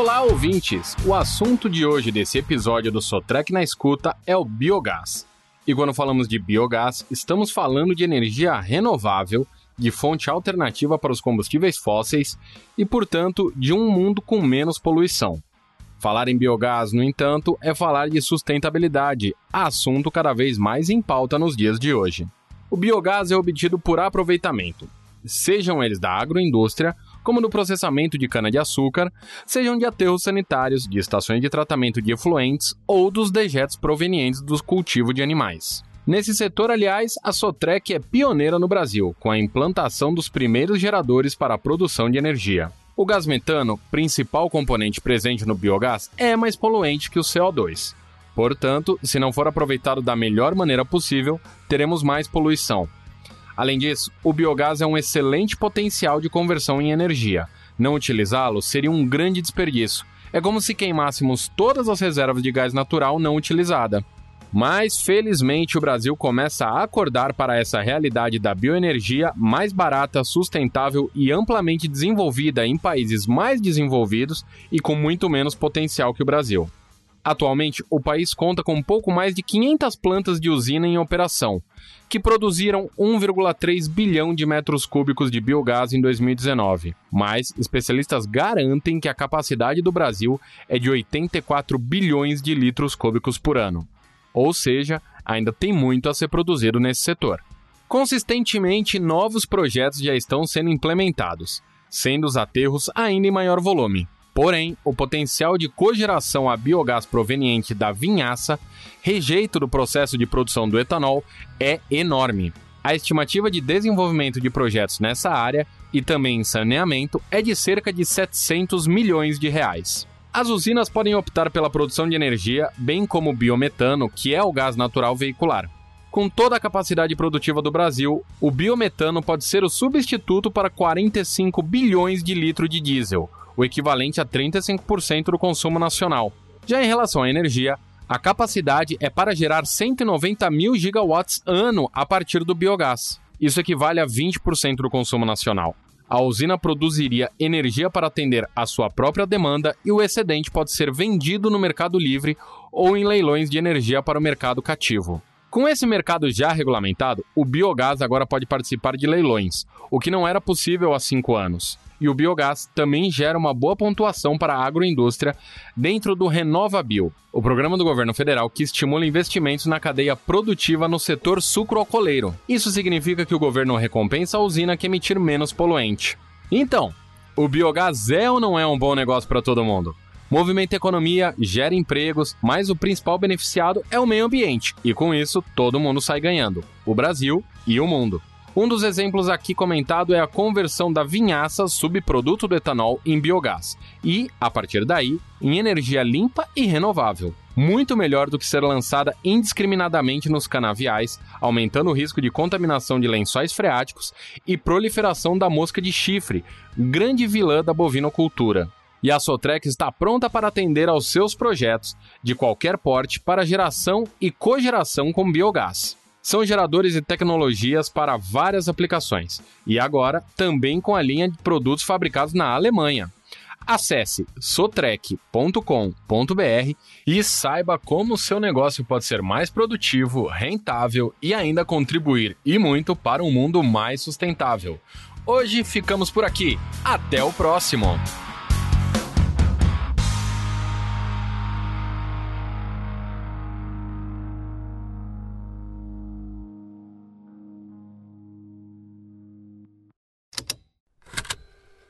Olá, ouvintes! O assunto de hoje desse episódio do Sotrec na Escuta é o biogás. E quando falamos de biogás, estamos falando de energia renovável, de fonte alternativa para os combustíveis fósseis e, portanto, de um mundo com menos poluição. Falar em biogás, no entanto, é falar de sustentabilidade, assunto cada vez mais em pauta nos dias de hoje. O biogás é obtido por aproveitamento, sejam eles da agroindústria, como do processamento de cana-de-açúcar, sejam de aterros sanitários, de estações de tratamento de efluentes ou dos dejetos provenientes do cultivo de animais. Nesse setor, aliás, a Sotrec é pioneira no Brasil, com a implantação dos primeiros geradores para a produção de energia. O gás metano, principal componente presente no biogás, é mais poluente que o CO2. Portanto, se não for aproveitado da melhor maneira possível, teremos mais poluição. Além disso, o biogás é um excelente potencial de conversão em energia. Não utilizá-lo seria um grande desperdício. É como se queimássemos todas as reservas de gás natural não utilizada. Mas, felizmente, o Brasil começa a acordar para essa realidade da bioenergia mais barata, sustentável e amplamente desenvolvida em países mais desenvolvidos e com muito menos potencial que o Brasil. Atualmente, o país conta com pouco mais de 500 plantas de usina em operação, que produziram 1,3 bilhão de metros cúbicos de biogás em 2019. Mas especialistas garantem que a capacidade do Brasil é de 84 bilhões de litros cúbicos por ano. Ou seja, ainda tem muito a ser produzido nesse setor. Consistentemente, novos projetos já estão sendo implementados, sendo os aterros ainda em maior volume. Porém, o potencial de cogeração a biogás proveniente da vinhaça, rejeito do processo de produção do etanol, é enorme. A estimativa de desenvolvimento de projetos nessa área e também em saneamento é de cerca de 700 milhões de reais. As usinas podem optar pela produção de energia, bem como o biometano, que é o gás natural veicular. Com toda a capacidade produtiva do Brasil, o biometano pode ser o substituto para 45 bilhões de litros de diesel, o equivalente a 35% do consumo nacional. Já em relação à energia, a capacidade é para gerar 190 mil gigawatts ano a partir do biogás. Isso equivale a 20% do consumo nacional. A usina produziria energia para atender a sua própria demanda e o excedente pode ser vendido no mercado livre ou em leilões de energia para o mercado cativo. Com esse mercado já regulamentado, o biogás agora pode participar de leilões, o que não era possível há cinco anos. E o biogás também gera uma boa pontuação para a agroindústria dentro do RenovaBio, o programa do governo federal que estimula investimentos na cadeia produtiva no setor sucroalcooleiro. Isso significa que o governo recompensa a usina que emitir menos poluente. Então, o biogás é ou não é um bom negócio para todo mundo? Movimenta economia, gera empregos, mas o principal beneficiado é o meio ambiente, e com isso todo mundo sai ganhando: o Brasil e o mundo. Um dos exemplos aqui comentado é a conversão da vinhaça, subproduto do etanol, em biogás e, a partir daí, em energia limpa e renovável. Muito melhor do que ser lançada indiscriminadamente nos canaviais, aumentando o risco de contaminação de lençóis freáticos e proliferação da mosca de chifre, grande vilã da bovinocultura. E a Sotrec está pronta para atender aos seus projetos, de qualquer porte, para geração e cogeração com biogás são geradores de tecnologias para várias aplicações e agora também com a linha de produtos fabricados na Alemanha. Acesse sotrec.com.br e saiba como o seu negócio pode ser mais produtivo, rentável e ainda contribuir e muito para um mundo mais sustentável. Hoje ficamos por aqui. Até o próximo!